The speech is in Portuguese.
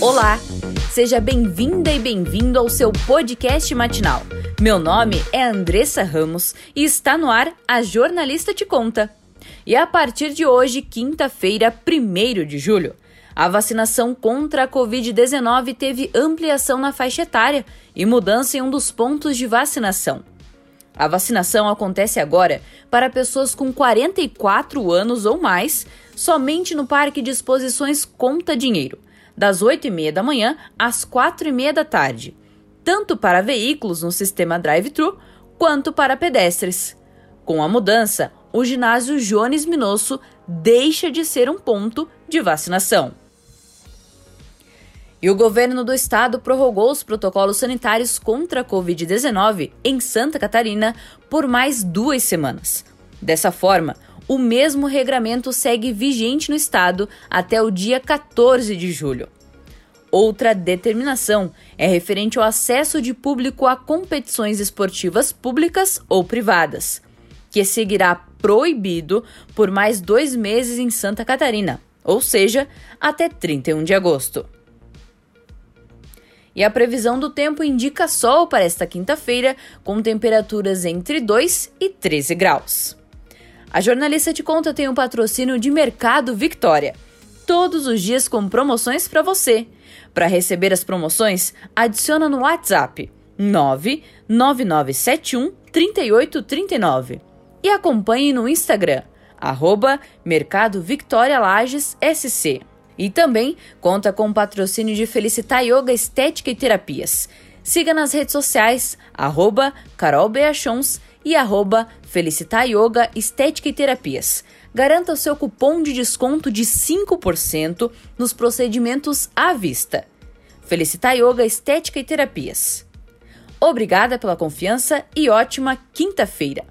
Olá! Seja bem-vinda e bem-vindo ao seu podcast matinal. Meu nome é Andressa Ramos e está no ar a Jornalista Te Conta. E a partir de hoje, quinta-feira, 1 de julho, a vacinação contra a Covid-19 teve ampliação na faixa etária e mudança em um dos pontos de vacinação. A vacinação acontece agora para pessoas com 44 anos ou mais, somente no Parque de Exposições Conta Dinheiro, das 8h30 da manhã às 4h30 da tarde, tanto para veículos no sistema drive-thru quanto para pedestres. Com a mudança, o ginásio Jones Minosso deixa de ser um ponto de vacinação. E o governo do estado prorrogou os protocolos sanitários contra a Covid-19 em Santa Catarina por mais duas semanas. Dessa forma, o mesmo regramento segue vigente no estado até o dia 14 de julho. Outra determinação é referente ao acesso de público a competições esportivas públicas ou privadas, que seguirá proibido por mais dois meses em Santa Catarina, ou seja, até 31 de agosto. E a previsão do tempo indica sol para esta quinta-feira, com temperaturas entre 2 e 13 graus. A jornalista de conta tem um patrocínio de Mercado Victória. Todos os dias com promoções para você. Para receber as promoções, adiciona no WhatsApp 99971 3839 e acompanhe no Instagram, arroba Mercado Victória Lages SC. E também conta com o patrocínio de Felicitar Yoga Estética e Terapias. Siga nas redes sociais, arroba Carol Beachons e arroba Felicitar Yoga Estética e Terapias. Garanta o seu cupom de desconto de 5% nos procedimentos à vista. Felicitar Yoga Estética e Terapias. Obrigada pela confiança e ótima quinta-feira!